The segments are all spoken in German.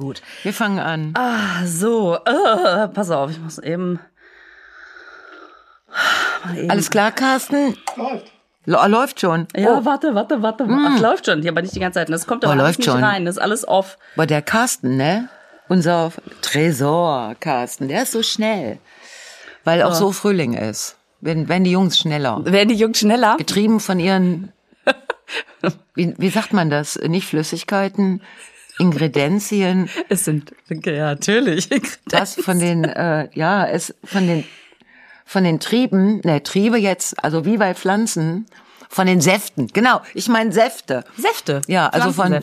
Gut. Wir fangen an. Ah, so. Äh, pass auf, ich muss eben. eben. Alles klar, Carsten? Läuft. L läuft schon. Ja, Oh, warte, warte, warte. Ach, läuft schon. Ja, aber nicht die ganze Zeit. Das kommt aber Oh, läuft nicht schon. rein. Das ist alles off. aber der Carsten, ne? Unser Tresor, Carsten, der ist so schnell. Weil auch so Frühling ist. Wenn, wenn die Jungs schneller. Werden die Jungs schneller? Getrieben von ihren, wie, wie sagt man das? Nicht Flüssigkeiten, Ingredienzien. Es sind, ja, natürlich. Das von den, äh, ja, es von den, von den Trieben, ne, Triebe jetzt, also wie bei Pflanzen, von den Säften, genau, ich meine Säfte. Säfte. Ja, also von.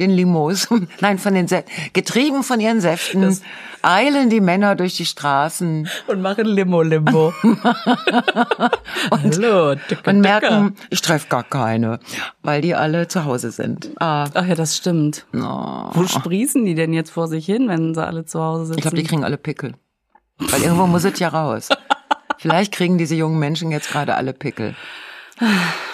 Den Limos, nein, von den Säften, getrieben von ihren Säften, eilen die Männer durch die Straßen Und machen Limo Limbo. Hallo, dicke, und merken, ich treffe gar keine, weil die alle zu Hause sind. Ah, Ach ja, das stimmt. no. Wo sprießen die denn jetzt vor sich hin, wenn sie alle zu Hause sitzen? Ich glaube, die kriegen alle Pickel. Weil irgendwo muss es ja raus. Vielleicht kriegen diese jungen Menschen jetzt gerade alle Pickel.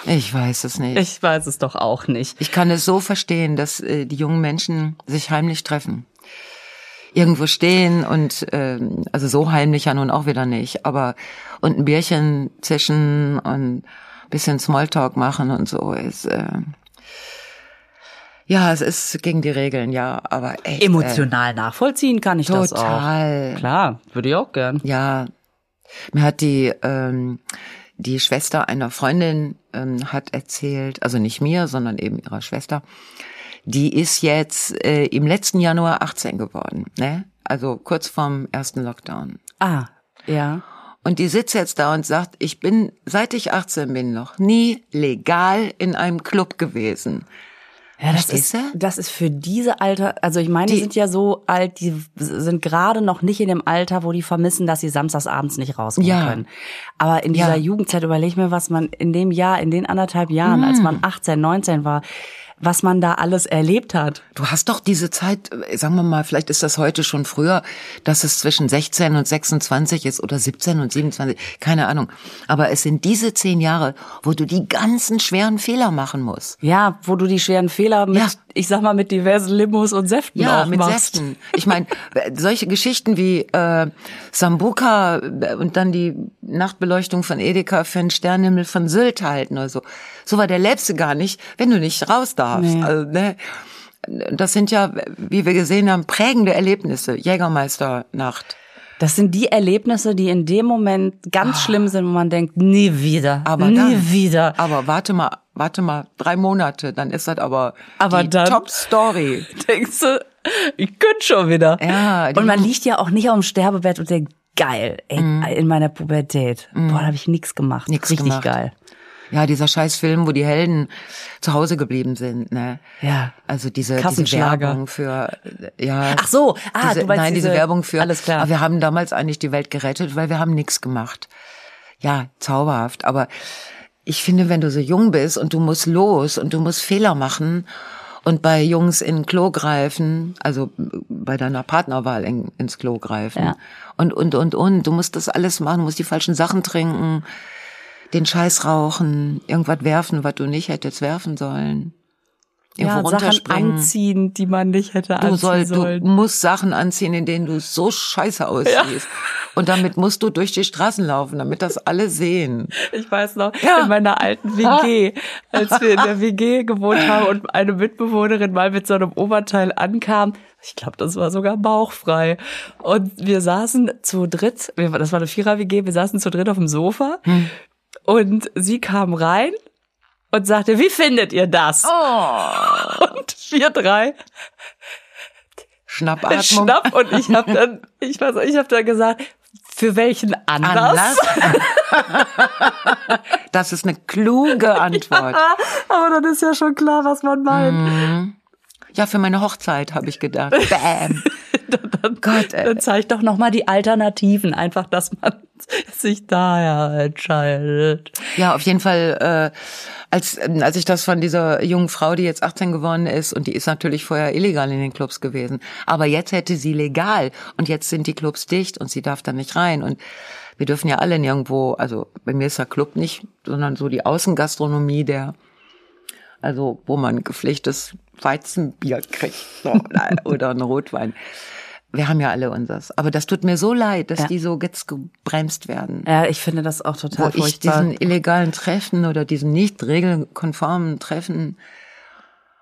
Ich weiß es nicht. ich weiß es doch auch nicht. Ich kann es so verstehen, dass äh, die jungen Menschen sich heimlich treffen. Irgendwo stehen und ähm, also so heimlich ja nun auch wieder nicht, aber und ein Bierchen zischen und ein bisschen Smalltalk machen und so ist äh, ja, es ist gegen die Regeln, ja, aber echt Emotional nachvollziehen kann ich äh, das auch. total. Klar, würde ich auch gern. Ja, mir hat die ähm, die Schwester einer Freundin ähm, hat erzählt, also nicht mir, sondern eben ihrer Schwester, die ist jetzt äh, im letzten Januar 18 geworden, ne? Also kurz vorm ersten Lockdown. Ah, ja. Und die sitzt jetzt da und sagt, ich bin, seit ich 18 bin, noch nie legal in einem Club gewesen. Ja, das Verstehst ist, du? das ist für diese Alter, also ich meine, die Die- sind ja so alt, die sind gerade noch nicht in dem Alter, wo die vermissen, dass sie samstags abends nicht rausgehen Ja. können. Aber in dieser Ja. Jugendzeit überleg mir, was man in dem Jahr, in den anderthalb Jahren, als Mm. man 18, 19 war, was man da alles erlebt hat. Du hast doch diese Zeit, äh, sagen wir mal, vielleicht ist das heute schon früher, dass es zwischen 16 und 26 ist oder 17 und 27, keine Ahnung. Aber es sind diese zehn Jahre, wo du die ganzen schweren Fehler machen musst. Ja, wo du die schweren Fehler mit, Ja. Ich sag mal, mit diversen Limos und Säften Ja, auch mit machst. Säften. Ich meine, solche Geschichten wie äh, Sambuka äh, und dann die Nachtbeleuchtung von Edeka für einen Sternenhimmel von Sylt halten oder so. So war der lebst du gar nicht, wenn du nicht raus darfst. Nee. Also, ne? Das sind ja, wie wir gesehen haben, prägende Erlebnisse. Jägermeisternacht. Das sind die Erlebnisse, die in dem Moment ganz schlimm sind, wo man denkt, nie wieder, Ah. Aber nie dann, wieder. Aber warte mal, warte mal, drei Monate, dann ist das aber, Aber die dann- Top Story. denkst du, ich könnte schon wieder. Ja, Und man liegt ja auch nicht auf dem Sterbebett und denkt, geil, ey, in meiner Pubertät. Boah, da habe ich nix gemacht. Nix Richtig gemacht. geil. Ja, dieser scheiß Film, wo die Helden zu Hause geblieben sind, ne? Ja. Also diese, diese. Werbung für, ja. Ach so, ah, diese, du meinst nein, diese, diese- Werbung für. alles klar. Aber wir haben damals eigentlich die Welt gerettet, weil wir haben nichts gemacht. Ja, zauberhaft. Aber ich finde, wenn du so jung bist und du musst los und du musst Fehler machen und bei Jungs in Klo greifen, also bei deiner Partnerwahl in, ins Klo greifen Ja. und, und, und, und. Du musst das alles machen, du musst die falschen Sachen trinken, den Scheiß rauchen, irgendwas werfen, was du nicht hättest werfen sollen. Irgendwo Ja, Sachen runterspringen. anziehen, die man nicht hätte Du, anziehen soll, du sollen. musst Sachen anziehen, in denen du so scheiße aussiehst. Und damit musst du durch die Straßen laufen, damit das alle sehen. Ich weiß noch, Ja. in meiner alten WG, als wir in der WG gewohnt haben und eine Mitbewohnerin mal mit so einem Oberteil ankam, ich glaube, das war sogar bauchfrei. Und wir saßen zu dritt, das war eine Vierer-WG, wir saßen zu dritt auf dem Sofa und sie kam rein und sagte, wie findet ihr das? Und wir drei Schnappatmung. Schnapp und ich habe dann, ich weiß, ich habe dann gesagt, für welchen Anlass? Anlass. das ist eine kluge Antwort. Aber dann ist ja schon klar, was man meint. Ja, für meine Hochzeit habe ich gedacht. Bam. Gott, ey. Dann zeigt doch noch mal die Alternativen, einfach, dass man sich daher entscheidet. Ja, auf jeden Fall, äh, als, ähm, als ich das von dieser jungen Frau, die jetzt 18 geworden ist, und die ist natürlich vorher illegal in den Clubs gewesen, aber jetzt hätte sie legal und jetzt sind die Clubs dicht und sie darf da nicht rein und wir dürfen ja alle nirgendwo, also bei mir ist der Club nicht, sondern so die Außengastronomie der Also wo man gepflegtes Weizenbier kriegt so, oder einen Rotwein. Wir haben ja alle unseres. Aber das tut mir so leid, dass Ja. die so jetzt gebremst werden. Ja, ich finde das auch Wo total ich furchtbar. diesen illegalen Treffen oder diesen nicht regelkonformen Treffen,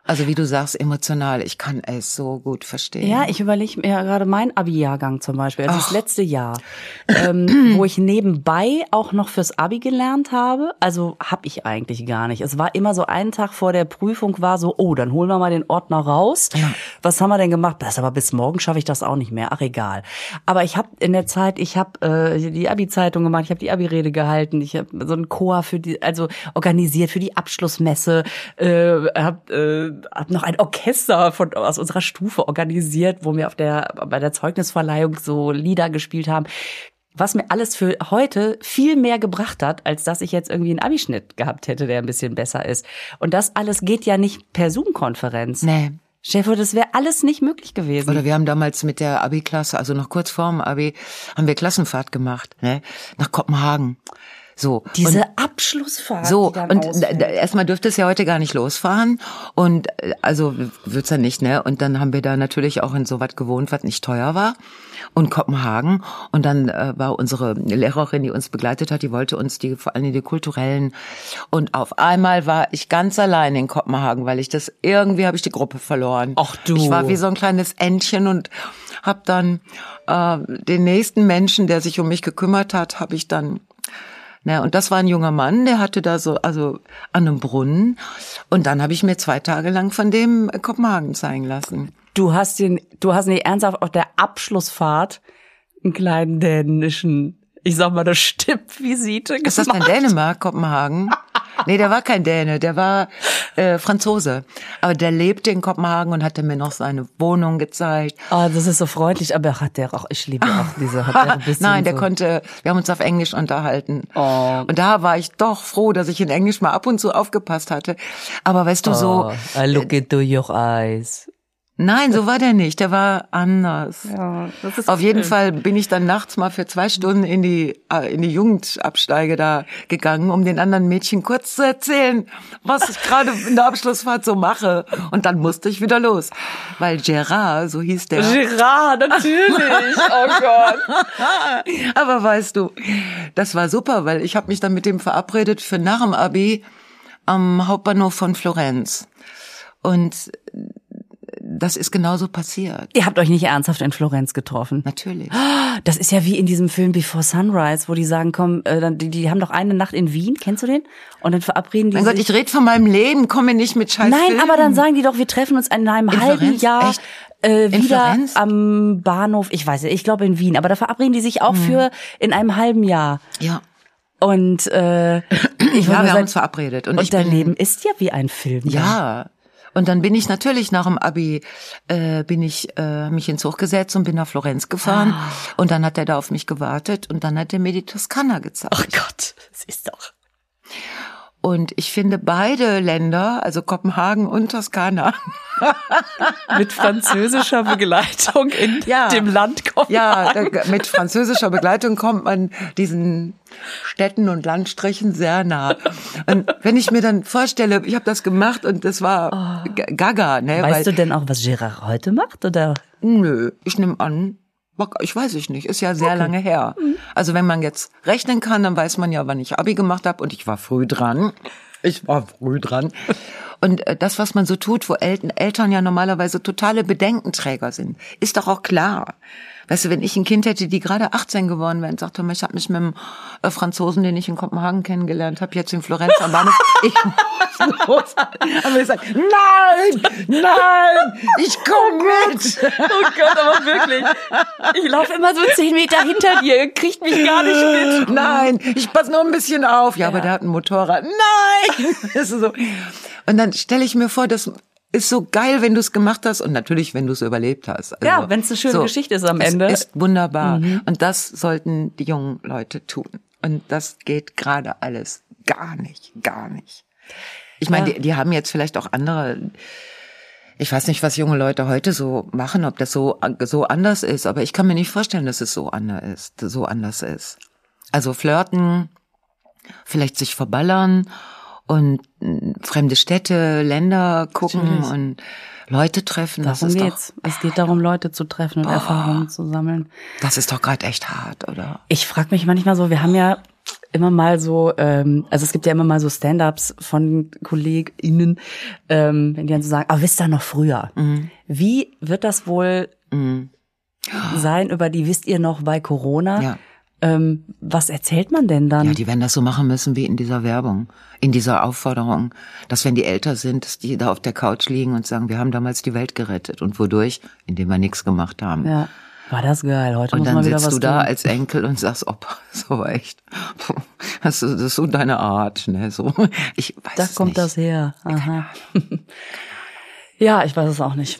also wie du sagst, emotional, ich kann es so gut verstehen. Ja, ich überlege mir ja gerade mein Abi-Jahrgang zum Beispiel, also das Ach. letzte Jahr, ähm, wo ich nebenbei auch noch fürs Abi gelernt habe. Also habe ich eigentlich gar nicht. Es war immer so einen Tag vor der Prüfung war so, oh, dann holen wir mal den Ordner raus. Ja. Was haben wir denn gemacht? Das aber bis morgen schaffe ich das auch nicht mehr. Ach egal. Aber ich habe in der Zeit, ich habe äh, die Abi-Zeitung gemacht, ich habe die Abi-Rede gehalten, ich habe so einen Chor für die, also organisiert für die Abschlussmesse, äh, habe äh, hab noch ein Orchester von aus unserer Stufe organisiert, wo wir auf der bei der Zeugnisverleihung so Lieder gespielt haben. Was mir alles für heute viel mehr gebracht hat, als dass ich jetzt irgendwie einen Abischnitt gehabt hätte, der ein bisschen besser ist. Und das alles geht ja nicht per Zoom-Konferenz. Nee. Stefan, das wäre alles nicht möglich gewesen. Oder wir haben damals mit der Abi-Klasse, also noch kurz vorm Abi, haben wir Klassenfahrt gemacht, ne? Nach Kopenhagen. So. Diese und, Abschlussfahrt. so, und da, erstmal dürfte es ja heute gar nicht losfahren. Und äh, also wird's ja nicht, ne? Und dann haben wir da natürlich auch in so was gewohnt, was nicht teuer war. Und Kopenhagen. Und dann äh, war unsere Lehrerin, die uns begleitet hat, die wollte uns die, vor allem die kulturellen. Und auf einmal war ich ganz allein in Kopenhagen, weil ich das, irgendwie habe ich die Gruppe verloren. Ach du. Ich war wie so ein kleines Entchen und habe dann äh, den nächsten Menschen, der sich um mich gekümmert hat, habe ich dann Ne, und das war ein junger Mann, der hatte da so, also an einem Brunnen. Und dann habe ich mir zwei Tage lang von dem Kopenhagen zeigen lassen. Du hast den, du hast nicht ernsthaft auf der Abschlussfahrt einen kleinen dänischen, ich sag mal, eine Stippvisite Ist das denn gemacht. Dänemark, Kopenhagen? Nee, der war kein Däne, der war äh, Franzose. Aber der lebte in Kopenhagen und hatte mir noch seine Wohnung gezeigt. Oh, das ist so freundlich, aber hat der auch, ich liebe auch diese, hat der ein bisschen Nein, der so. konnte, wir haben uns auf Englisch unterhalten. Oh. Und da war ich doch froh, dass ich in Englisch mal ab und zu aufgepasst hatte. Aber weißt du, so, Oh, I look into your eyes. Nein, so war der nicht, der war anders. Ja, das ist Auf jeden schön. Fall bin ich dann nachts mal für zwei Stunden in die äh, in die Jugendabsteige da gegangen, um den anderen Mädchen kurz zu erzählen, was ich gerade in der Abschlussfahrt so mache. Und dann musste ich wieder los, weil Gerard, so hieß der. Gerard, natürlich. Oh Gott. Aber weißt du, das war super, weil ich habe mich dann mit dem verabredet für nach dem Abi am Hauptbahnhof von Florenz. Und das ist genauso passiert. Ihr habt euch nicht ernsthaft in Florenz getroffen. Natürlich. Das ist ja wie in diesem Film Before Sunrise, wo die sagen, komm, äh, die, die haben doch eine Nacht in Wien, kennst du den? Und dann verabreden die Mein Gott, ich rede von meinem Leben, komme nicht mit Scheiß Nein, Filmen. aber dann sagen die doch, wir treffen uns in einem In halben Florenz? Jahr Echt? äh, In wieder Florenz? am Bahnhof. Ich weiß nicht, ich glaube in Wien, aber da verabreden die sich auch Mhm. für in einem halben Jahr. Ja. Und äh, ich Ja, wir haben uns verabredet. Und, und dein bin, Leben ist ja wie ein Film. Ja. Und dann bin ich natürlich nach dem Abi, äh, bin ich äh, mich ins Zug gesetzt und bin nach Florenz gefahren. Ah. Und dann hat er da auf mich gewartet und dann hat er mir die Toskana gezeigt. Ach Gott, es ist doch. Und ich finde beide Länder, also Kopenhagen und Toskana, Mit französischer Begleitung in Ja. dem Land ja, Kopenhagen. da- mit französischer Begleitung kommt man diesen Städten und Landstrichen sehr nah. Und wenn ich mir dann vorstelle, ich habe das gemacht und das war g- gaga, ne? Weißt du denn auch, was Gerard heute macht? Oder? Nö, ich nehme an, ich weiß ich nicht, ist ja sehr lange her. Also wenn man jetzt rechnen kann, dann weiß man ja, wann ich Abi gemacht habe und ich war früh dran. Ich war früh dran. Und äh, das, was man so tut, wo Eltern ja normalerweise totale Bedenkenträger sind, ist doch auch klar. Weißt du, wenn ich ein Kind hätte, die gerade 18 geworden wäre und sagte, ich habe mich mit einem äh, Franzosen, den ich in Kopenhagen kennengelernt habe, jetzt in Florenz am Bahnhof, ich muss los. Haben wir gesagt, nein, nein, ich komme mit. Oh Gott, aber wirklich. Ich laufe immer so zehn Meter hinter dir, ihr kriegt mich gar nicht mit. Nein, ich passe nur ein bisschen auf. Ja, aber der hat ein Motorrad. Nein! Das ist so. Und dann stelle ich mir vor, das ist so geil, wenn du es gemacht hast und natürlich, wenn du es überlebt hast. Also, Ja, wenn's eine schöne Geschichte ist am Ende. Mhm. Es ist wunderbar. Und das sollten die jungen Leute tun. Und das geht gerade alles gar nicht, gar nicht. Ich meine, Ja. die, die haben jetzt vielleicht auch andere ich weiß nicht, was junge Leute heute so machen, ob das so, so anders ist, aber ich kann mir nicht vorstellen, dass es so anders ist, so anders ist. Also flirten, vielleicht sich verballern und äh, fremde Städte, Länder gucken Natürlich. und Leute treffen. Das Darum ist geht's. doch, Es geht darum, Leute zu treffen und Erfahrungen zu sammeln. das ist doch gerade echt hart, oder? Ich frage mich manchmal so, wir haben ja immer mal so, ähm, also es gibt ja immer mal so Stand-ups von KollegInnen, ähm, wenn die dann so sagen, aber wisst ihr noch früher? Mhm. Wie wird das wohl sein über die, wisst ihr noch bei Corona? Ja. Ähm, was erzählt man denn dann? Ja, die werden das so machen müssen wie in dieser Werbung, in dieser Aufforderung, dass wenn die älter sind, dass die da auf der Couch liegen und sagen, wir haben damals die Welt gerettet. Und wodurch? Indem wir nichts gemacht haben. Ja. War das geil. Heute Und muss dann man wieder sitzt was du da tun. als Enkel und sagst, Opa, das war echt, das ist, das ist so deine Art, ne, so. Ich weiß Da kommt nicht. das her. Aha. ja, ich weiß es auch nicht.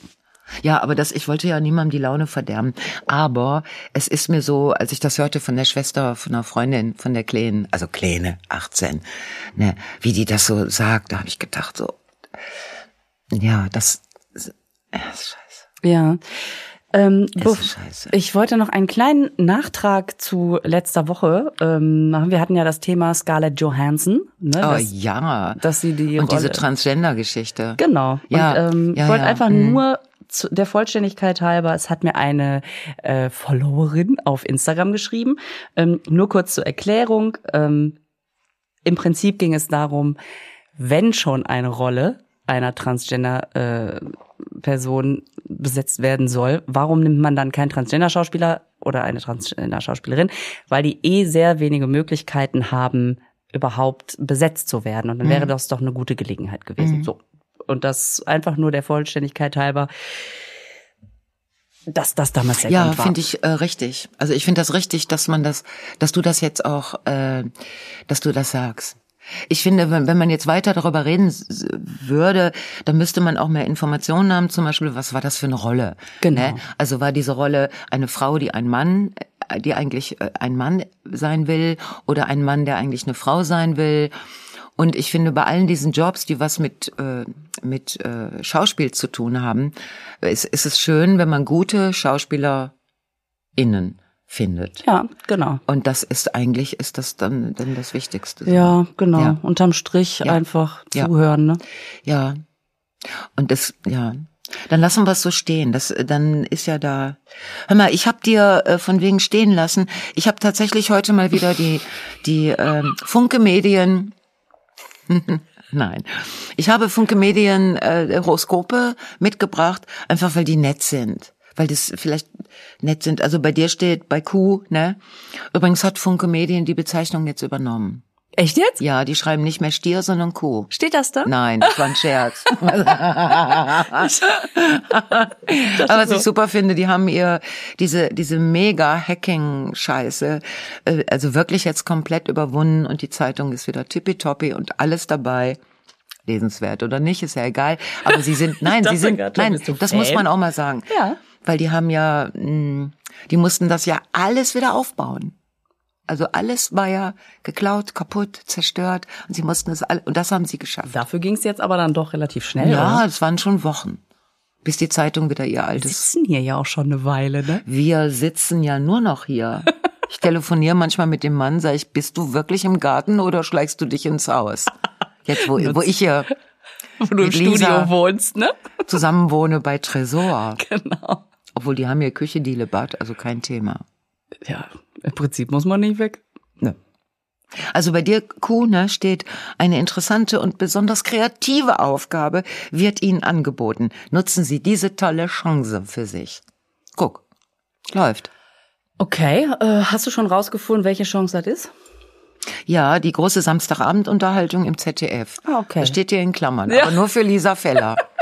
Ja, aber das, ich wollte ja niemandem die Laune verderben. Aber es ist mir so, als ich das hörte von der Schwester, von einer Freundin, von der Kleinen, also Kleine, 18, ne, wie die das so sagt, da habe ich gedacht, so, ja, das, ist- ja, ist scheiße. Ja. Ähm. Ich wollte noch einen kleinen Nachtrag zu letzter Woche ähm, machen. Wir hatten ja das Thema Scarlett Johansson, ne, Oh dass, ja. dass sie die Und diese Rolle, Transgender-Geschichte. genau. Ja, Und ähm, ja, ich wollte ja, einfach mhm. nur der Vollständigkeit halber, es hat mir eine äh, Followerin auf Instagram geschrieben. Ähm, nur kurz zur Erklärung. Ähm, Im Prinzip ging es darum, wenn schon eine Rolle einer Transgender-Person besetzt werden soll, warum nimmt man dann keinen Transgender-Schauspieler oder eine Transgender-Schauspielerin? Weil die eh sehr wenige Möglichkeiten haben, überhaupt besetzt zu werden. Und dann wäre das doch eine gute Gelegenheit gewesen. So. Und das einfach nur der Vollständigkeit halber, dass das damals der Ja, war. finde ich äh, richtig. Also ich finde das richtig, dass man das, dass du das jetzt auch, äh, dass du das sagst. Ich finde, wenn, wenn man jetzt weiter darüber reden würde, dann müsste man auch mehr Informationen haben. Zum Beispiel, was war das für eine Rolle? Genau. Ne? Also war diese Rolle eine Frau, die ein Mann, äh, die eigentlich äh, ein Mann sein will, oder ein Mann, der eigentlich eine Frau sein will? Und ich finde, bei allen diesen Jobs, die was mit, äh, mit äh, Schauspiel zu tun haben, ist, ist es schön, wenn man gute SchauspielerInnen findet. Ja, genau. Und das ist eigentlich, ist das dann, dann das Wichtigste. Ja, genau. Ja. Unterm Strich Ja. einfach Ja. zuhören, ne? Ja. Und das, ja. Dann lassen wir es so stehen. Das, dann ist ja da. Hör mal, ich habe dir äh, von wegen stehen lassen. Ich habe tatsächlich heute mal wieder die die ähm, Funke Medien. Nein, ich habe Funke Medien äh, Horoskope mitgebracht, einfach weil die nett sind, weil das vielleicht nett sind. Also bei dir steht bei Q, ne? Übrigens hat Funke Medien die Bezeichnung jetzt übernommen. Echt jetzt? Ja, die schreiben nicht mehr Stier, sondern Kuh. Steht das da? Nein, das war ein Scherz. Aber was ich super finde, die haben ihr diese diese mega Hacking Scheiße äh, also wirklich jetzt komplett überwunden und die Zeitung ist wieder tippitoppi und alles dabei. Lesenswert oder nicht, ist ja egal. Aber sie sind, nein, sie sind, schon, nein, das Fan? muss man auch mal sagen. Ja. Weil die haben ja, mh, die mussten das ja alles wieder aufbauen. Also alles war ja geklaut, kaputt, zerstört und sie mussten es alle, und das haben sie geschafft. Dafür ging es jetzt aber dann doch relativ schnell. Ja, es waren schon Wochen, bis die Zeitung wieder ihr Wir altes. sitzen hier ja auch schon eine Weile, ne? Wir sitzen ja nur noch hier. Ich telefoniere manchmal mit dem Mann, sage ich, bist du wirklich im Garten oder schleichst du dich ins Haus? Jetzt, wo, wo ich hier Wo du im Lisa. Studio wohnst, ne? zusammen wohne bei Tresor. Genau. Obwohl die haben hier Küche, Diele, Bad, also kein Thema. Ja, im Prinzip muss man nicht weg. Ne. Also bei dir, Kuh, ne, steht, eine interessante und besonders kreative Aufgabe wird Ihnen angeboten. Nutzen Sie diese tolle Chance für sich. Guck, läuft. Okay, äh, hast du schon rausgefunden, welche Chance das ist? Ja, die große Samstagabendunterhaltung im ZDF. Ah, okay. Das steht hier in Klammern, Ja. aber nur für Lisa Feller.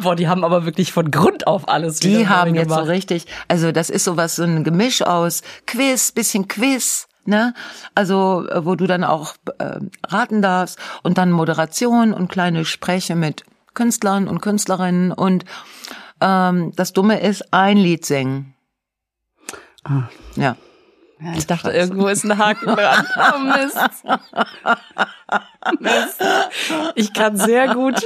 Boah, die haben aber wirklich von Grund auf alles Die haben jetzt so gemacht. richtig, also das ist sowas, so ein Gemisch aus Quiz, bisschen Quiz, ne? Also, äh, wo du dann auch äh, raten darfst und dann Moderation und kleine Gespräche mit Künstlern und Künstlerinnen und ähm, das Dumme ist, ein Lied singen. Ah. Ja. Ja, ich dachte, irgendwo ist ein Haken dran. Oh Mist. Ich kann sehr gut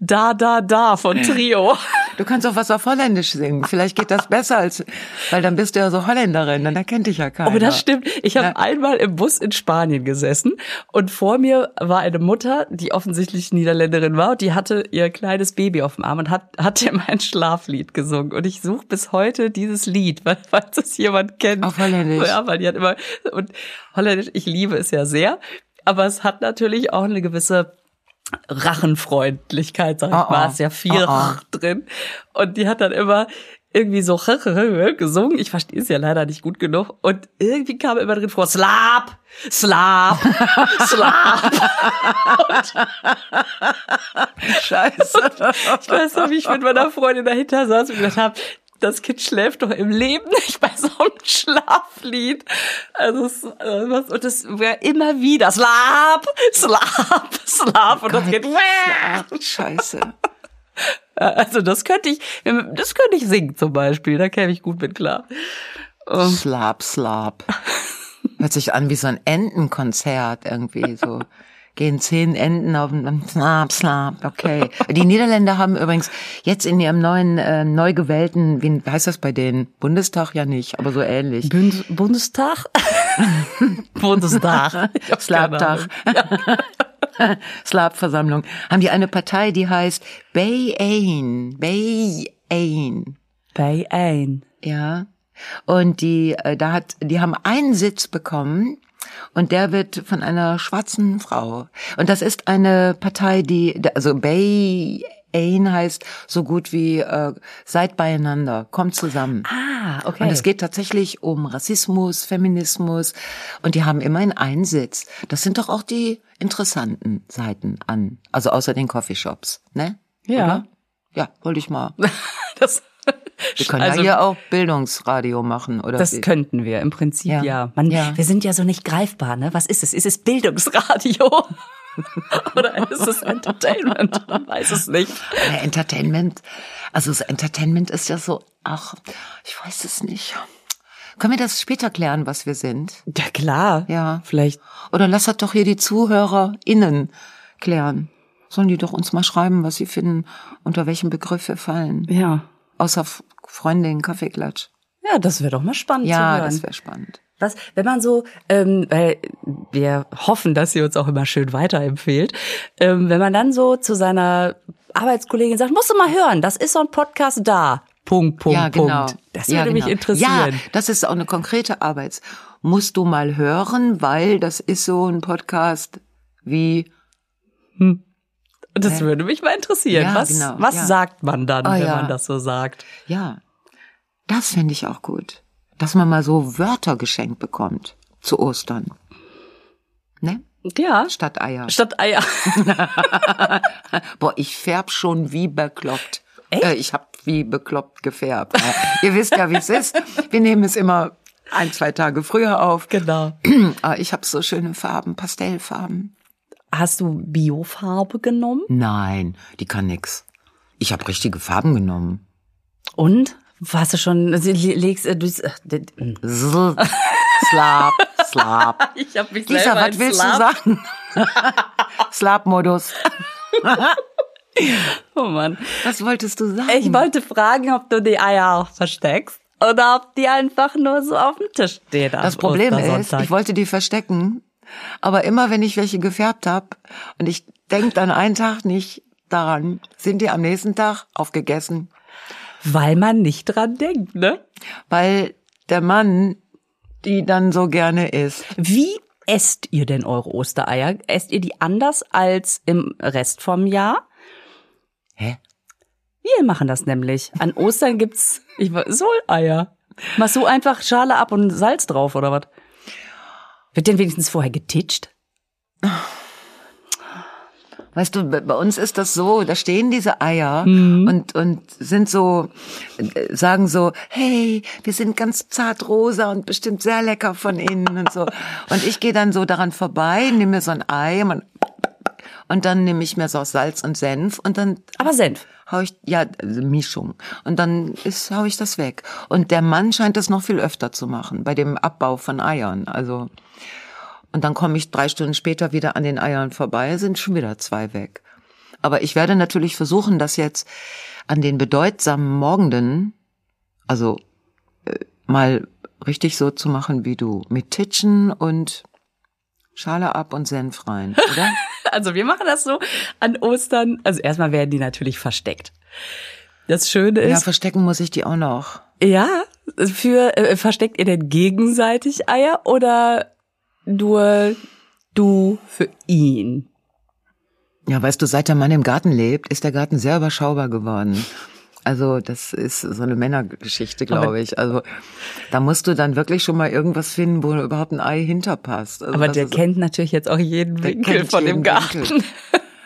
Da, Da, Da von Trio. Du kannst auch was auf Holländisch singen. Vielleicht geht das besser als, weil dann bist du ja so Holländerin, dann erkennt dich ja keiner. Aber das stimmt. Ich habe einmal im Bus in Spanien gesessen und vor mir war eine Mutter, die offensichtlich Niederländerin war und die hatte ihr kleines Baby auf dem Arm und hat, hat ihm ein Schlaflied gesungen. Und ich suche bis heute dieses Lied, weil, falls es jemand kennt. Auf Holländisch. Ja, weil die hat immer, und Holländisch, ich liebe es ja sehr. Aber es hat natürlich auch eine gewisse Rachenfreundlichkeit, sag ich Oh, mal, ist ja viel Oh, oh. Drin. Und die hat dann immer irgendwie so gesungen. Ich verstehe es ja leider nicht gut genug. Und irgendwie kam immer drin vor, Slap, Slap, Slap. Scheiße. Ich weiß noch, wie ich mit meiner Freundin dahinter saß und gedacht habe, das Kind schläft doch im Leben nicht bei so einem Schlaflied. Also es, äh, was, und das wäre immer wieder Slap, Slap, Slap und das Kind. Scheiße. Also das könnte ich, das könnte ich singen zum Beispiel. Da käme ich gut mit klar. Ähm, Slap, slap. Hört sich an wie so ein Entenkonzert irgendwie so. Gehen zehn Enten auf den Slap, slap, okay. Die Niederländer haben übrigens jetzt in ihrem neuen, äh, neu gewählten, wie heißt das bei denen? Bundestag ja nicht, aber so ähnlich. Bund Bundestag? Bundestag. Slaptag. Slap-Versammlung. Haben die eine Partei, die heißt Bay Ain. Bay Ain. Bei ein. Ja. Und die, äh, da hat, die haben einen Sitz bekommen und der wird von einer schwarzen Frau. Und das ist eine Partei, die, also Bay Ain heißt so gut wie äh, seid beieinander, kommt zusammen. Ah, okay. Und es geht tatsächlich um Rassismus, Feminismus und die haben immerhin einen Sitz. Das sind doch auch die interessanten Seiten an, also außer den Coffeeshops, ne? Ja. Oder? Ja, wollte ich mal. das, Wir können also, ja hier auch Bildungsradio machen, oder? Das wie? könnten wir im Prinzip ja. Ja. Man, Ja. Wir sind ja so nicht greifbar, ne? Was ist es? Ist es Bildungsradio? Oder ist es Entertainment? Man weiß es nicht. Aber Entertainment, also das Entertainment ist ja so, ach, ich weiß es nicht. Können wir das später klären, was wir sind? Ja, klar. Ja. Vielleicht. Oder lass das doch hier die ZuhörerInnen klären. Sollen die doch uns mal schreiben, was sie finden, unter welchem Begriff wir fallen. Ja. Außer Freundin, Kaffeeklatsch. Ja, das wäre doch mal spannend Ja, zu hören. das wäre spannend. Was, wenn man so, ähm, weil wir hoffen, dass sie uns auch immer schön weiterempfehlt, ähm, wenn man dann so zu seiner Arbeitskollegin sagt, musst du mal hören, das ist so ein Podcast da. Punkt, Punkt, ja, genau. Punkt. Das ja, würde mich genau. interessieren. Ja, das ist auch eine konkrete Arbeit. Musst du mal hören, weil das ist so ein Podcast wie Das würde mich mal interessieren. Ja, was genau, was ja. sagt man dann, Oh, wenn ja. man das so sagt? Ja, das finde ich auch gut. Dass man mal so Wörter geschenkt bekommt zu Ostern. Ne? Ja. Statt Eier. Statt Eier. Boah, ich färb schon wie bekloppt. Echt? Äh, ich habe wie bekloppt gefärbt. Ihr wisst ja, wie es ist. Wir nehmen es immer ein, zwei Tage früher auf. genau. Aber ich habe so schöne Farben, Pastellfarben. Hast du Biofarbe genommen? Nein, die kann nix. Ich habe richtige Farben genommen. Und? Hast du schon, le- legst äh, du, äh, Slap, slap. ich habe mich Lisa, was willst du sagen? Slap-Modus. Oh Mann. Was wolltest du sagen? Ich wollte fragen, ob du die Eier auch versteckst oder ob die einfach nur so auf dem Tisch stehen. Das Problem ist, ich wollte die verstecken, aber immer wenn ich welche gefärbt habe und ich denk dann einen Tag nicht daran, sind die am nächsten Tag aufgegessen, weil man nicht dran denkt, ne? weil der Mann die dann so gerne isst. Wie esst ihr denn eure Ostereier? Esst ihr die anders als im Rest vom Jahr? Hä? Wir machen das nämlich. An Ostern gibt's ich, Soleier. Machst du einfach Schale ab und Salz drauf oder was? Wird denn wenigstens vorher getitscht? Weißt du, bei uns ist das so, da stehen diese Eier und, und sind so, äh, sagen so, hey, wir sind ganz zart rosa und bestimmt sehr lecker von innen und so. Und ich gehe dann so daran vorbei, nehme mir so ein Ei man, und dann nehme ich mir so Salz und Senf und dann Aber Senf. Hau ich, ja, also Mischung. Und dann ist, hau ich das weg. Und der Mann scheint das noch viel öfter zu machen, bei dem Abbau von Eiern. Also, Und dann komme ich drei Stunden später wieder an den Eiern vorbei, sind schon wieder zwei weg. Aber ich werde natürlich versuchen, das jetzt an den bedeutsamen Morgenden, also äh, mal richtig so zu machen wie du, mit Titschen und Schale ab und Senf rein, oder? Also wir machen das so an Ostern. Also erstmal werden die natürlich versteckt. Das Schöne ist. Ja, verstecken muss ich die auch noch. Ja, für äh, versteckt ihr denn gegenseitig Eier oder nur du für ihn? Ja, weißt du, seit der Mann im Garten lebt, ist der Garten sehr überschaubar geworden. Also das ist so eine Männergeschichte, glaube ich. Also da musst du dann wirklich schon mal irgendwas finden, wo überhaupt ein Ei hinterpasst. Also Aber der kennt natürlich jetzt auch jeden Winkel von dem Garten. Winkel.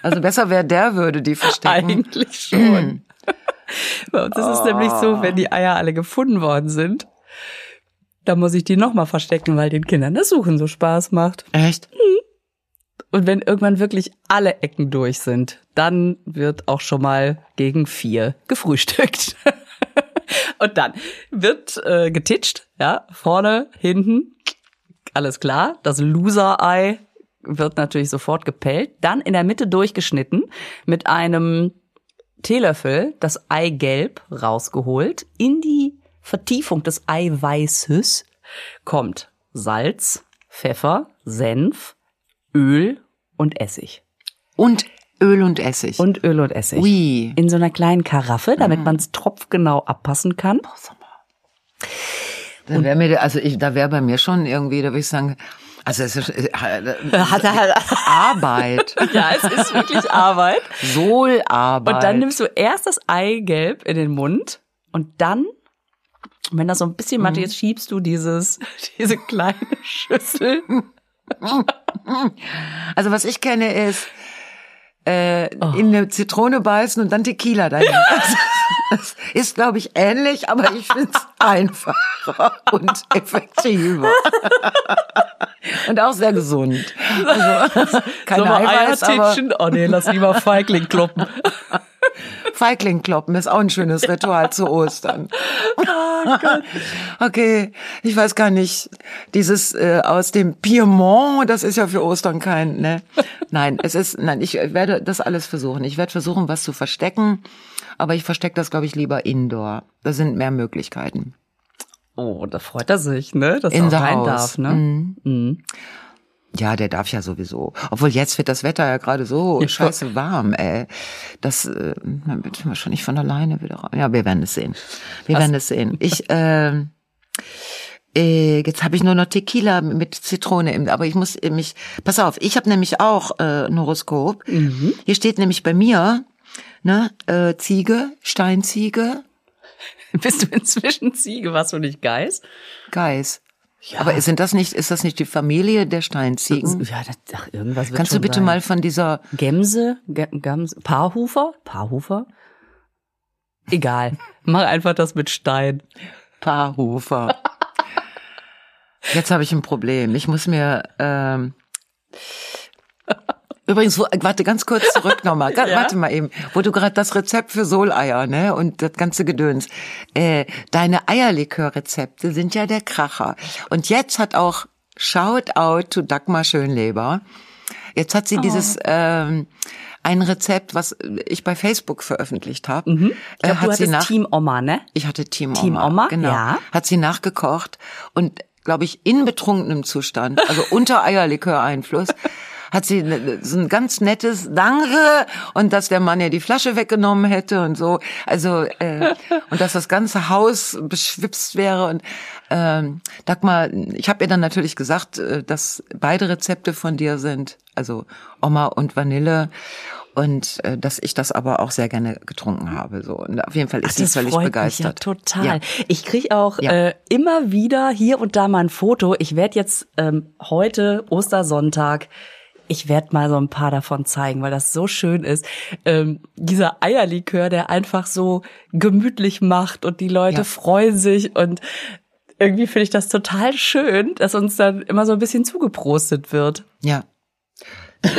Also besser wäre der würde die verstecken. Eigentlich schon. Bei uns ist es nämlich so, wenn die Eier alle gefunden worden sind, dann muss ich die nochmal verstecken, weil den Kindern das Suchen so Spaß macht. Echt? Mhm. Und wenn irgendwann wirklich alle Ecken durch sind, dann wird auch schon mal gegen vier gefrühstückt. Und dann wird äh, getitscht, ja, vorne, hinten, alles klar. Das Loser-Ei wird natürlich sofort gepellt, dann in der Mitte durchgeschnitten, mit einem Teelöffel das Eigelb rausgeholt, in die Vertiefung des Eiweißes kommt Salz, Pfeffer, Senf, Öl und Essig. Und Öl und Essig. Und Öl und Essig. Ui. In so einer kleinen Karaffe, damit mm. man es tropfgenau abpassen kann. Da wäre mir, also ich, da wäre bei mir schon irgendwie, da würde ich sagen, also es ist äh, hat er halt Arbeit. ja, es ist wirklich Arbeit. Sohlarbeit. Und dann nimmst du erst das Eigelb in den Mund und dann, wenn das so ein bisschen matt ist, schiebst du dieses, diese kleine Schüssel also was ich kenne ist, äh, oh. in eine Zitrone beißen und dann Tequila dahin. das ist, glaube ich, ähnlich, aber ich finde es einfacher und effektiver. und auch sehr gesund. Also, keine so Eiweiß, aber... Oh nee, lass lieber Feigling kloppen. Feigling kloppen ist auch ein schönes Ritual zu Ostern. Oh. Okay, ich weiß gar nicht, dieses äh, aus dem Piemont, das ist ja für Ostern kein, ne? Nein, es ist, nein, ich werde das alles versuchen. Ich werde versuchen, was zu verstecken, aber ich verstecke das, glaube ich, lieber indoor. Da sind mehr Möglichkeiten. Oh, da freut er sich, ne? Dass In er rein darf, ne? Mhm. Mhm. Ja, der darf ja sowieso. Obwohl jetzt wird das Wetter ja gerade so ja. scheiße warm, ey. Das äh, dann wird wahrscheinlich von alleine wieder raus. Ja, wir werden es sehen. Wir Was? werden es sehen. Ich äh, äh, jetzt habe ich nur noch Tequila mit Zitrone im, aber ich muss mich pass auf, ich habe nämlich auch äh, ein Horoskop. Mhm. Hier steht nämlich bei mir, ne, äh, Ziege, Steinziege. Bist du inzwischen Ziege, warst du nicht Geiß? Geiß. Ja. Aber sind das nicht, ist das nicht die Familie der Steinziegen? Ja, das, ach, irgendwas wird Kannst du bitte sein. mal von dieser Gemse, Gemse, Paarhufer, Paarhufer? Egal. Mach einfach das mit Stein. Paarhufer. Jetzt habe ich ein Problem. Ich muss mir ähm, Übrigens, wo, warte ganz kurz zurück nochmal. ja? Warte mal eben, wo du gerade das Rezept für Soleier, ne, und das ganze Gedöns. Äh, deine Eierlikör-Rezepte sind ja der Kracher. Und jetzt hat auch Shout out to Dagmar Schönleber. Jetzt hat sie oh. dieses ähm, ein Rezept, was ich bei Facebook veröffentlicht habe. Mhm. Ich glaub, äh, hat du sie nach Team Oma, ne? Ich hatte Team, Team Oma, Oma, genau. Ja. Hat sie nachgekocht und glaube ich in betrunkenem Zustand, also unter Eierlikör-Einfluss hat sie ne, so ein ganz nettes Danke und dass der Mann ja die Flasche weggenommen hätte und so. Also äh, und dass das ganze Haus beschwipst wäre und ähm, Dagmar, ich habe ihr dann natürlich gesagt, äh, dass beide Rezepte von dir sind, also Oma und Vanille und äh, dass ich das aber auch sehr gerne getrunken habe so und auf jeden Fall ist Ach, sie völlig begeistert. ja total. Ja. Ich krieg auch ja. äh, immer wieder hier und da mal ein Foto. Ich werde jetzt ähm, heute Ostersonntag ich werde mal so ein paar davon zeigen, weil das so schön ist. Ähm, dieser Eierlikör, der einfach so gemütlich macht und die Leute ja. freuen sich und irgendwie finde ich das total schön, dass uns dann immer so ein bisschen zugeprostet wird. Ja.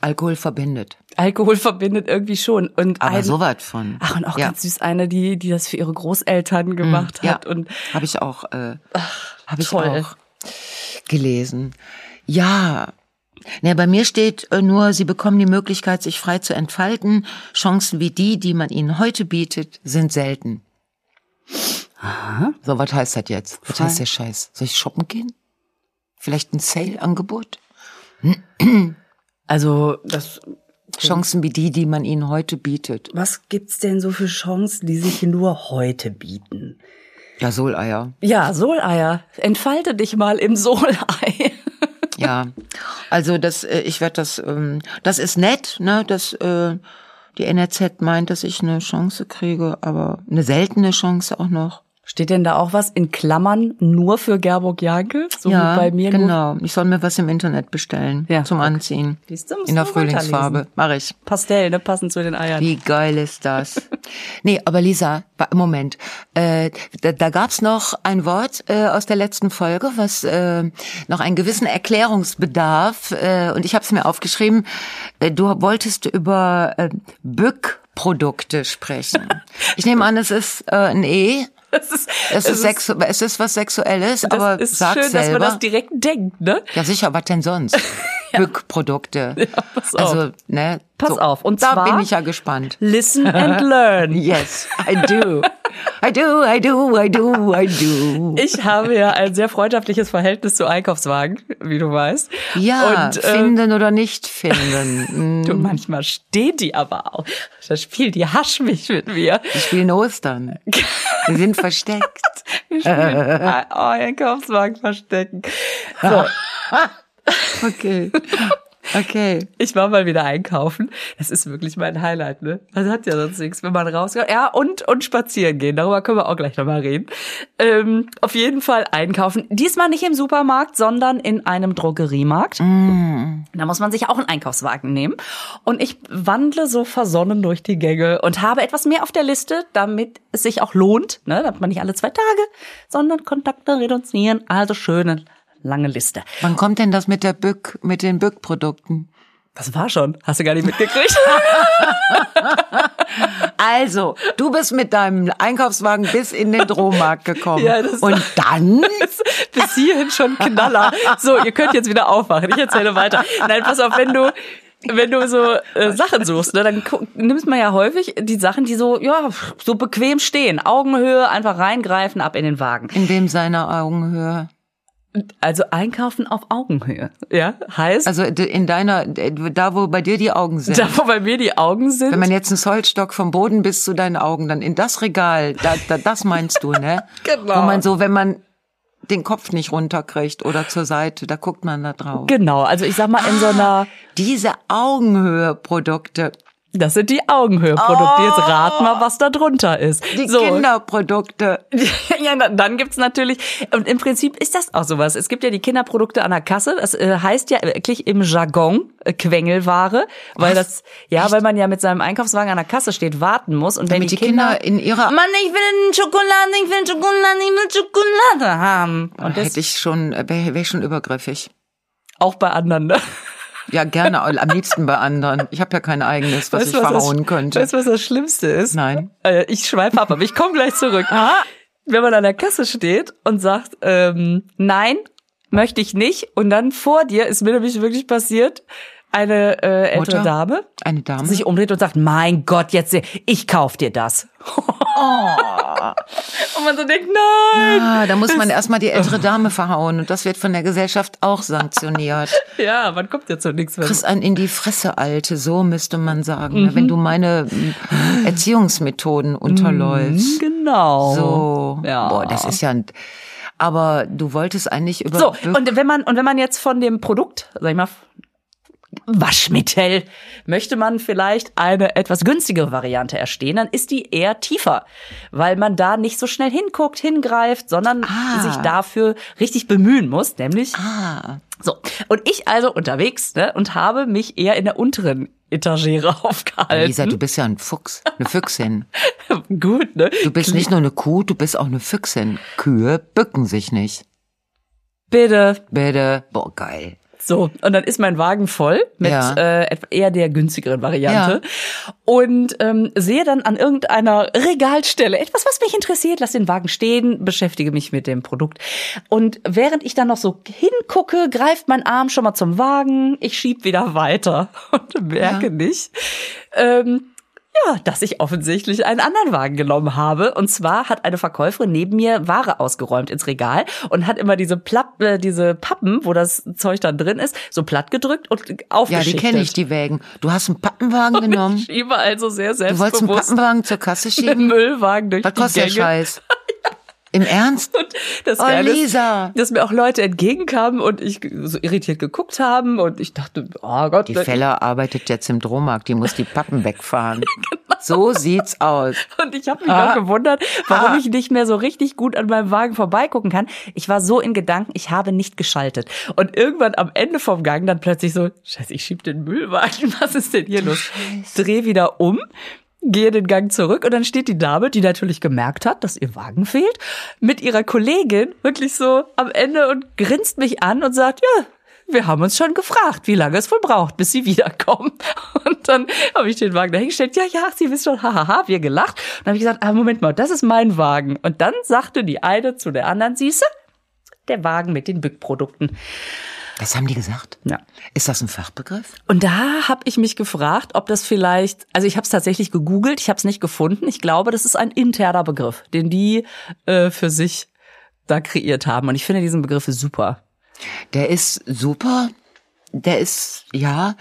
Alkohol verbindet. Alkohol verbindet irgendwie schon. Und Aber ein, so weit von. Ach, und auch ja. ganz süß eine, die, die das für ihre Großeltern mm, gemacht mm, hat. Ja. Und habe ich auch, äh, habe ich auch gelesen. Ja. Ne, bei mir steht äh, nur, sie bekommen die Möglichkeit, sich frei zu entfalten. Chancen wie die, die man ihnen heute bietet, sind selten. Aha. So, was heißt das jetzt? Was Frei. heißt der Scheiß? Soll ich shoppen gehen? Vielleicht ein Sale-Angebot? Also, das, Chancen wie die, die man ihnen heute bietet. was gibt's denn so für Chancen, die sich nur heute bieten? Ja, Soleier. Ja, Soleier. Entfalte dich mal im Solei. Ja, also das, äh, ich werde das, ähm, das ist nett, ne, dass äh, die NRZ meint, dass ich eine Chance kriege, aber eine seltene Chance auch noch. Steht denn da auch was in Klammern nur für Gerburg Janke? So ja, wie bei mir nur genau. Ich soll mir was im Internet bestellen Ja, zum. Anziehen. Siehst du, In der Frühlingsfarbe. weiterlesen. Mach ich. Pastell, ne? Passend zu den Eiern. Wie geil ist das? nee, aber Lisa, Moment. Äh, da, da gab's noch ein Wort äh, aus der letzten Folge, was äh, noch einen gewissen Erklärungsbedarf, äh, und ich habe es mir aufgeschrieben, äh, du wolltest über äh, Bückprodukte sprechen. Ich nehme an, es ist äh, ein E. Das ist, Es ist, sexu es ist was Sexuelles, aber ist sag schön, dass selber. man das direkt denkt, ne? ja sicher, was denn sonst? Bückprodukte. Ja, pass auf. Also, ne? Pass auf, und da zwar- bin ich ja gespannt. Listen and learn. Yes, I do. I do, I do, I do, I do. Ich habe ja ein sehr freundschaftliches Verhältnis zu Einkaufswagen, wie du weißt. Ja, Und, äh, finden oder nicht finden. Du, manchmal steht die aber auch. Da spielt die Hasch mich mit mir. Wir spielen Ostern. Wir sind versteckt. Wir spielen oh, Einkaufswagen verstecken. So, Okay. Okay. ich war mal wieder einkaufen. Das ist wirklich mein Highlight, ne? Man hat ja sonst nichts, wenn man rausgeht. Ja, und, und spazieren gehen. Darüber können wir auch gleich nochmal reden. Ähm, auf jeden Fall einkaufen. Diesmal nicht im Supermarkt, sondern in einem Drogeriemarkt. Da muss man sich auch einen Einkaufswagen nehmen. Und ich wandle so versonnen durch die Gänge und habe etwas mehr auf der Liste, damit es sich auch lohnt, ne? Damit man nicht alle zwei Tage, sondern Kontakte reduzieren. Also schöne lange Liste. Wann kommt denn das mit der Bück, mit den Bückprodukten? Das war schon. Hast du gar nicht mitgekriegt? Also, du bist mit deinem Einkaufswagen bis in den Drohmarkt gekommen. Ja, das- Und dann? Bis hierhin schon Knaller. So, ihr könnt jetzt wieder aufwachen. Ich erzähle weiter. Nein, pass auf, wenn du wenn du so äh, Sachen suchst, ne, dann nimmst man ja häufig die Sachen, die so ja so bequem stehen, Augenhöhe, einfach reingreifen, ab in den Wagen. In wem seiner Augenhöhe? Also einkaufen auf Augenhöhe, ja, heißt Also in deiner, da wo bei dir die Augen sind. da, wo bei mir die Augen sind. Wenn man jetzt einen Zollstock vom Boden bis zu deinen Augen, dann in das Regal, da, da, das meinst du, ne? Genau. Wo man so, wenn man den Kopf nicht runterkriegt oder zur Seite, da guckt man da drauf. genau, also ich sag mal in so einer Diese Augenhöhe-Produkte, Das sind die Augenhöhe-Produkte. Jetzt rat mal, was da drunter ist. die so. Kinderprodukte. ja, dann gibt's natürlich, und im Prinzip ist das auch sowas. Es gibt ja die Kinderprodukte an der Kasse. Das äh, heißt ja wirklich im Jargon äh, Quengelware, weil das, ja, weil man ja mit seinem Einkaufswagen an der Kasse steht, warten muss. Und wenn Damit die, die Kinder in ihrer- Mann, ich will Schokolade, ich will Schokolade, ich will Schokolade haben. Und das Hätte ich schon, wäre wär ich schon übergriffig. auch bei anderen, ne? Ja, gerne, am liebsten bei anderen. Ich habe ja kein eigenes, was ich was verhauen das, könnte. Weißt du, was das Schlimmste ist? Nein. Äh, ich schweife ab, aber ich komme gleich zurück. Wenn man an der Kasse steht und sagt, ähm, nein, möchte ich nicht, und dann vor dir ist mir nämlich wirklich passiert, eine äh, ältere Mutter? Dame Eine Dame? sich umdreht und sagt, mein Gott, jetzt ich kauf dir das. und man so denkt, nein. Ah, da muss man erstmal die ältere Dame verhauen und das wird von der Gesellschaft auch sanktioniert. Ja, man kommt ja zu nichts mehr. Kriegst einen in die Fresse, Alte, so müsste man sagen, ne, wenn du meine mm, Erziehungsmethoden unterläufst. Genau. So, Ja. boah, das ist ja ein, aber du wolltest eigentlich über So, und wenn man, und wenn man jetzt von dem Produkt, sag ich mal, Waschmittel, möchte man vielleicht eine etwas günstigere Variante erstehen, dann ist die eher tiefer, weil man da nicht so schnell hinguckt, hingreift, sondern Ah. sich dafür richtig bemühen muss, nämlich ah, so. Und ich also unterwegs, ne, und habe mich eher in der unteren Etagere aufgehalten. Lisa, du bist ja ein Fuchs, eine Füchsin. Gut, ne? Du bist nicht nur eine Kuh, du bist auch eine Füchsin. Kühe bücken sich nicht. Bitte. Bitte, boah, geil. So, und dann ist mein Wagen voll mit Ja. äh, eher der günstigeren Variante. Und ähm, sehe dann an irgendeiner Regalstelle etwas, was mich interessiert, lass den Wagen stehen, beschäftige mich mit dem Produkt. Und während ich dann noch so hingucke, greift mein Arm schon mal zum Wagen, ich schieb wieder weiter und merke Ja. nicht, ähm, ja, dass ich offensichtlich einen anderen Wagen genommen habe. Und zwar hat eine Verkäuferin neben mir Ware ausgeräumt ins Regal und hat immer diese, Plapp, äh, diese Pappen, wo das Zeug dann drin ist, so platt gedrückt und Ja, aufgeschichtet. die kenne ich, die Wägen. Du hast einen Pappenwagen genommen. Ich schiebe also sehr Du wolltest einen selbstbewusst Pappenwagen zur Kasse schieben? Müllwagen durch Was die kostet der Gänge. Scheiß? Im Ernst? Und das Oh, Geile Lisa. ist, dass mir auch Leute entgegenkamen und ich so irritiert geguckt haben und ich dachte, oh Gott, Die Feller arbeitet jetzt im Drohmarkt, die muss die Pappen wegfahren. So sieht's aus. Und ich habe mich Ah. auch gewundert, warum Ah. ich nicht mehr so richtig gut an meinem Wagen vorbeigucken kann. Ich war so in Gedanken, ich habe nicht geschaltet. Und irgendwann am Ende vom Gang dann plötzlich so, scheiße, ich schieb den Müllwagen, was ist denn hier los? Dreh wieder um, gehe den Gang zurück und dann steht die Dame, die natürlich gemerkt hat, dass ihr Wagen fehlt, mit ihrer Kollegin wirklich so am Ende und grinst mich an und sagt, ja, wir haben uns schon gefragt, wie lange es wohl braucht, bis sie wiederkommen. Und dann habe ich den Wagen dahingestellt. Ja, ja, Sie wissen schon, hahaha, wir gelacht. Und dann habe ich gesagt, ah, Moment mal, das ist mein Wagen. Und dann sagte die eine zu der anderen, siehste, der Wagen mit den Bückprodukten. Das haben die gesagt? Ja. Ist das ein Fachbegriff? Und da habe ich mich gefragt, ob das vielleicht, also ich habe es tatsächlich gegoogelt, ich habe es nicht gefunden. Ich glaube, das ist ein interner Begriff, den die äh, für sich da kreiert haben. Und ich finde diesen Begriff super. Der ist super. Der ist, ja,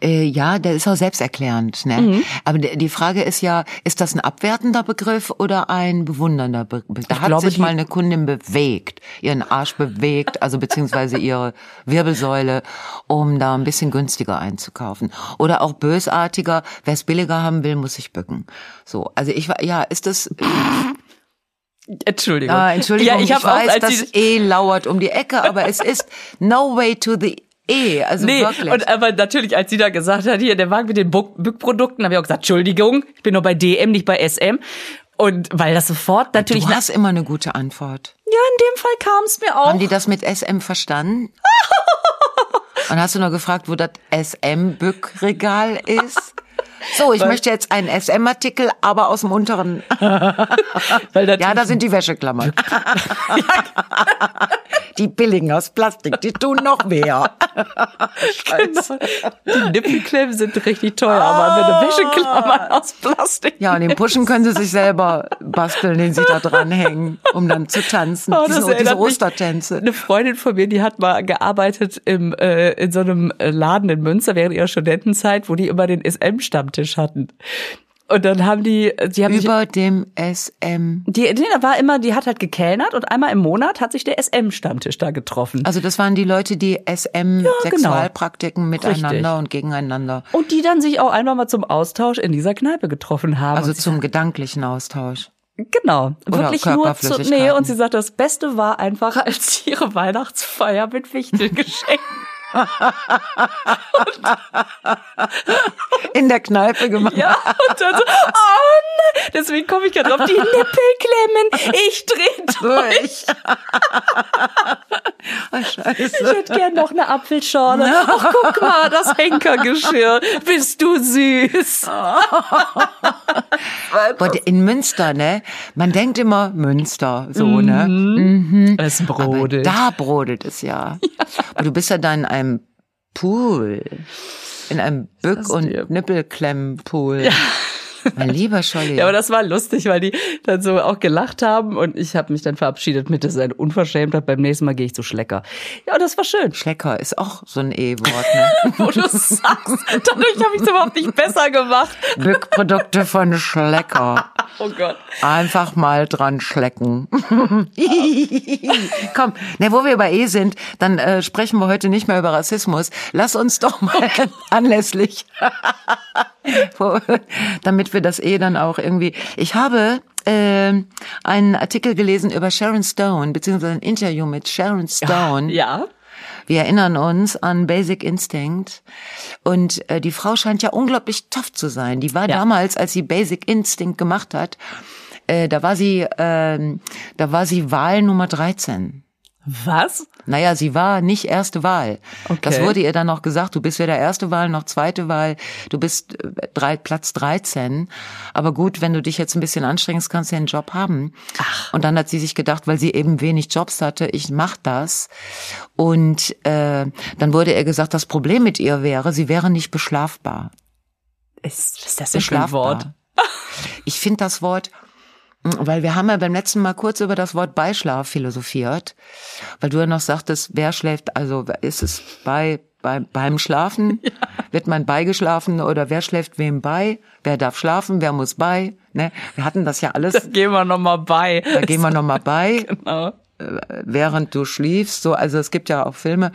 äh, ja, der ist auch selbsterklärend, ne? Mhm. Aber die Frage ist ja, ist das ein abwertender Begriff oder ein bewundernder Begriff? Da Ich hat glaube, sich mal eine Kundin bewegt, ihren Arsch bewegt, also beziehungsweise ihre Wirbelsäule, um da ein bisschen günstiger einzukaufen. Oder auch bösartiger, wer es billiger haben will, muss sich bücken. So, also ich war, ja, ist das, Entschuldigung. Ah, Entschuldigung, ja, ich, ich, auch, weiß, als das sie, E lauert um die Ecke, aber es ist no way to the E. Also Nee, wirklich. und aber natürlich, als sie da gesagt hat, hier der Wagen mit den Bückprodukten, habe ich auch gesagt, Entschuldigung, ich bin nur bei DM, nicht bei SM. Und weil das sofort natürlich, du hast immer eine gute Antwort. ja, in dem Fall kam es mir auch. Haben die das mit SM verstanden? Und hast du nur gefragt, wo das SM-Bückregal ist? So, ich möchte jetzt einen SM-Artikel, aber aus dem unteren. weil Ja, da sind die Wäscheklammern. die billigen aus Plastik, die tun noch mehr. genau, die Nippelklemmen sind richtig teuer, aber eine Wäscheklammer aus Plastik. Ja, und den Puschen können sie sich selber basteln, den sie da dranhängen, um dann zu tanzen. Oh, diese, das diese Ostertänze. Eine Freundin von mir, die hat mal gearbeitet im, äh, in so einem äh, Laden in Münster während ihrer Studentenzeit, wo die immer den SM-Stammtisch hatten. Und dann haben die, die haben sich Über dem SM. Die, die war immer, die hat halt gekellnert und einmal im Monat hat sich der SM-Stammtisch da getroffen. Also das waren die Leute, die SM-Sexualpraktiken miteinander Richtig. und gegeneinander. Und die dann sich auch einmal mal zum Austausch in dieser Kneipe getroffen haben. Also sie, zum gedanklichen Austausch. genau. Wirklich nur zu, nee, und sie sagt, das Beste war einfach, als sie ihre Weihnachtsfeier mit Wichteln geschenkt. In der Kneipe gemacht. Ja, und dann so, oh nein, deswegen komme ich gerade drauf, die Nippelklemmen, ich dreh durch. Oh, Ich scheiße. hätte gern noch eine Apfelschorle. Ach, guck mal, das Henkergeschirr. Bist du süß. Boah, in Münster, ne? Man denkt immer Münster, so, ne? Es Aber brodelt. da brodelt es ja. Und du bist ja da in einem Pool. In einem Bück- und. Nippelklemmenpool. Mein lieber Scholli. Ja, aber das war lustig, weil die dann so auch gelacht haben und ich habe mich dann verabschiedet mit, das ist eine Unverschämtheit, beim nächsten Mal gehe ich zu Schlecker. Ja, das war schön. Schlecker ist auch so ein E-Wort, ne? Wo du sagst, dadurch habe ich es überhaupt nicht besser gemacht. Bückprodukte von Schlecker. Oh Gott. Einfach mal dran schlecken. Komm, ne, wo wir bei E sind, dann äh, sprechen wir heute nicht mehr über Rassismus. Lass uns doch mal anlässlich, wo- damit wir das E dann auch irgendwie. Ich habe äh, einen Artikel gelesen über Sharon Stone, beziehungsweise ein Interview mit Sharon Stone. Ja. Wir erinnern uns an Basic Instinct. Und äh, die Frau scheint ja unglaublich tough zu sein. Die war Ja. damals, als sie Basic Instinct gemacht hat, äh, da war sie, ähm, da war sie Wahl Nummer 13. Was? Naja, sie war nicht erste Wahl. Okay. Das wurde ihr dann noch gesagt. Du bist weder erste Wahl noch zweite Wahl. Du bist äh, drei, Platz 13. Aber gut, wenn du dich jetzt ein bisschen anstrengst, kannst du ja einen Job haben. Ach. Und dann hat sie sich gedacht, weil sie eben wenig Jobs hatte, ich mach das. Und äh, dann wurde ihr gesagt, das Problem mit ihr wäre, sie wäre nicht beschlafbar. Ist, ist das ein Wort? Ich finde das Wort weil wir haben ja beim letzten Mal kurz über das Wort Beischlaf philosophiert, weil du ja noch sagtest, wer schläft, also ist es bei, bei beim Schlafen, ja. wird man beigeschlafen oder wer schläft wem bei, wer darf schlafen, wer muss bei, ne? Wir hatten das ja alles. Da gehen wir nochmal bei. Da gehen wir nochmal bei. genau. Äh, während du schliefst, so, also es gibt ja auch Filme.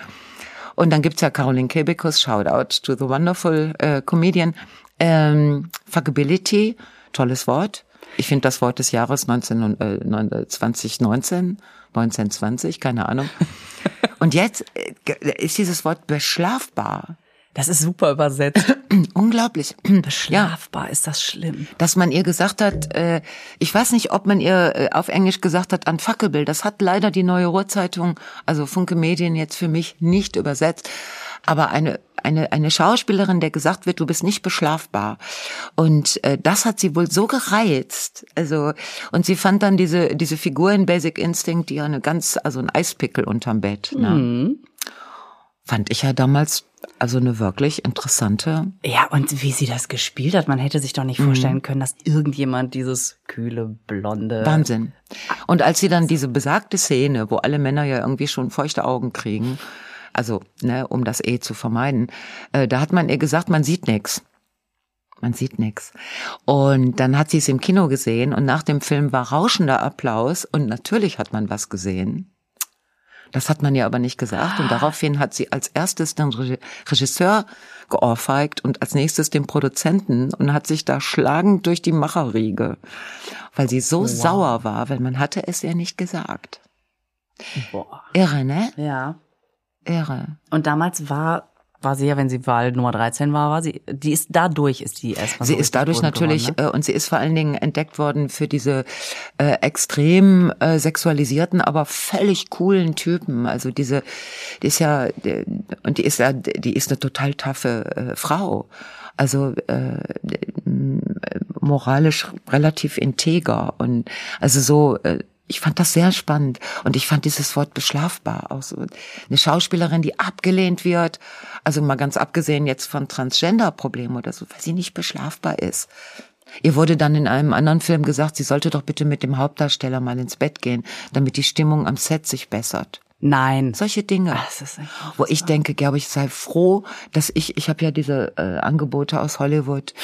Und dann gibt's ja Caroline Kebekus, Shoutout to the wonderful uh, comedian. Ähm, Fuckability, tolles Wort ich finde das Wort des Jahres 19, äh, 2019, 1920, keine Ahnung. Und jetzt äh, ist dieses Wort beschlafbar. Das ist super übersetzt. Unglaublich. Beschlafbar ja. ist das schlimm. Dass man ihr gesagt hat, äh, ich weiß nicht, ob man ihr äh, auf Englisch gesagt hat, unfuckable. Das hat leider die Neue Ruhrzeitung, also Funke Medien jetzt für mich nicht übersetzt. Aber eine eine, eine Schauspielerin, der gesagt wird, du bist nicht beschlafbar. Und äh, das hat sie wohl so gereizt. Also, und sie fand dann diese, diese Figur in Basic Instinct, die ja eine ganz, also ein Eispickel unterm Bett. Ne? Mhm. Fand ich ja damals also eine wirklich interessante. Ja, und wie sie das gespielt hat, man hätte sich doch nicht vorstellen mhm. können, dass irgendjemand dieses kühle, blonde. Wahnsinn. Und als sie dann diese besagte Szene, wo alle Männer ja irgendwie schon feuchte Augen kriegen, also ne, um das eh zu vermeiden, äh, da hat man ihr gesagt, man sieht nix. Man sieht nix. Und dann hat sie es im Kino gesehen und nach dem Film war rauschender Applaus und natürlich hat man was gesehen. Das hat man ja aber nicht gesagt und daraufhin hat sie als erstes den Regisseur geohrfeigt und als nächstes den Produzenten und hat sich da schlagend durch die Macherriege, weil sie so wow. sauer war, weil man hatte es ja nicht gesagt. Boah. Irre, ne? Ja. Irre. Und damals war war sie ja, wenn sie Wahl Nummer 13 war, war sie, die ist dadurch ist die erstmal. Sie so ist dadurch natürlich geworden, ne? Äh, und sie ist vor allen Dingen entdeckt worden für diese äh, extrem äh, sexualisierten, aber völlig coolen Typen. Also diese, die ist ja die, und die ist ja, die ist eine total taffe äh, Frau. Also äh, moralisch relativ integer und also so äh, ich fand das sehr spannend und ich fand dieses Wort beschlafbar auch so eine Schauspielerin, die abgelehnt wird, also mal ganz abgesehen jetzt von Transgender-Problemen oder so, weil sie nicht beschlafbar ist. Ihr wurde dann in einem anderen Film gesagt, sie sollte doch bitte mit dem Hauptdarsteller mal ins Bett gehen, damit die Stimmung am Set sich bessert. Nein. Solche Dinge. Ach, wo ich denke, glaube ich, sei froh, dass ich, ich habe ja diese äh, Angebote aus Hollywood,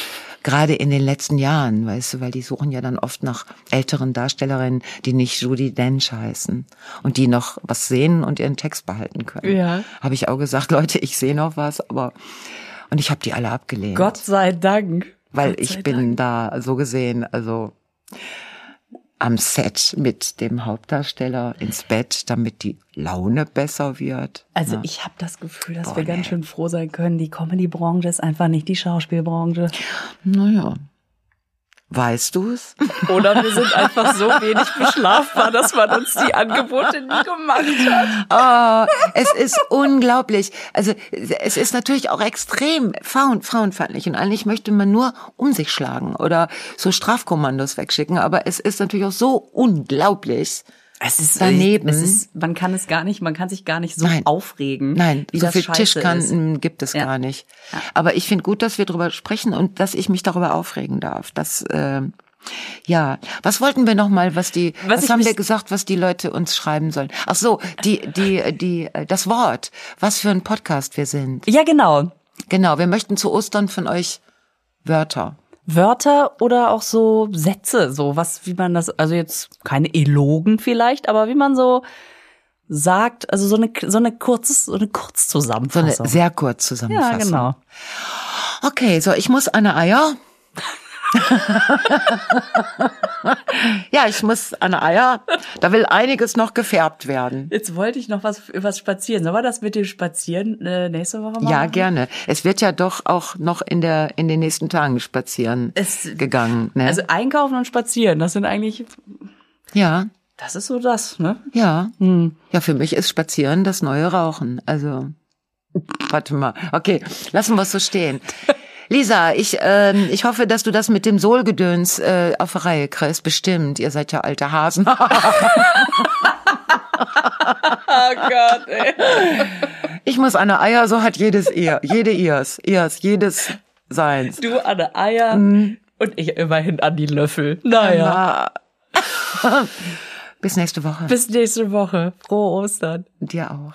gerade in den letzten Jahren, weißt du, weil die suchen ja dann oft nach älteren Darstellerinnen, die nicht Judy Dench heißen und die noch was sehen und ihren Text behalten können. Ja. Habe ich auch gesagt, Leute, ich sehe noch was, aber und ich habe die alle abgelehnt. Gott sei Dank. Weil Gott ich bin Dank. da so gesehen, also am Set mit dem Hauptdarsteller ins Bett, damit die Laune besser wird. Also ja. ich habe das Gefühl, dass Boah, wir ganz schön froh sein können. Die Comedy-Branche ist einfach nicht die Schauspielbranche. Naja. Weißt du es? Oder wir sind einfach so wenig beschlafbar, dass man uns die Angebote nie gemacht hat. Oh, es ist unglaublich. Also es ist natürlich auch extrem frauen, frauenfeindlich und eigentlich möchte man nur um sich schlagen oder so Strafkommandos wegschicken. Aber es ist natürlich auch so unglaublich, es ist daneben. Es ist, man kann es gar nicht, man kann sich gar nicht so Nein. aufregen. Nein, so viel Tischkanten ist. gibt es ja. gar nicht. Ja. Aber ich finde gut, dass wir darüber sprechen und dass ich mich darüber aufregen darf. Das äh, ja, was wollten wir noch mal, was die was, was haben wir gesagt, was die Leute uns schreiben sollen? Ach so, die die die das Wort, was für ein Podcast wir sind. Ja, genau. Genau, wir möchten zu Ostern von euch Wörter. Wörter oder auch so Sätze, so was, wie man das, also jetzt keine Elogen vielleicht, aber wie man so sagt, also so eine so eine kurzes so eine Kurzzusammenfassung. So eine sehr kurz Zusammenfassung. Ja, genau. Okay, so ich muss eine Eier. Ja, ich muss an Eier. Da will einiges noch gefärbt werden. Jetzt wollte ich noch was was spazieren. Sollen wir das mit dem Spazieren äh, nächste Woche machen? Ja, gerne. Es wird ja doch auch noch in der in den nächsten Tagen spazieren es, gegangen. Ne? Also einkaufen und spazieren, das sind eigentlich ja. Das ist so das, ne? Ja. Hm. Ja, für mich ist Spazieren das neue Rauchen. Also, warte mal. Okay, lassen wir es so stehen. Lisa, ich, ähm, ich hoffe, dass du das mit dem Sohlgedöns äh, auf Reihe kriegst. Bestimmt. Ihr seid ja alte Hasen. Oh Gott, ey. Ich muss eine Eier, so hat jedes ihr. Jede ihrs. Ihrs. Jedes seins. Du der Eier und ich immerhin an die Löffel. Naja. Na. Bis nächste Woche. Bis nächste Woche. Frohe Ostern. Dir auch.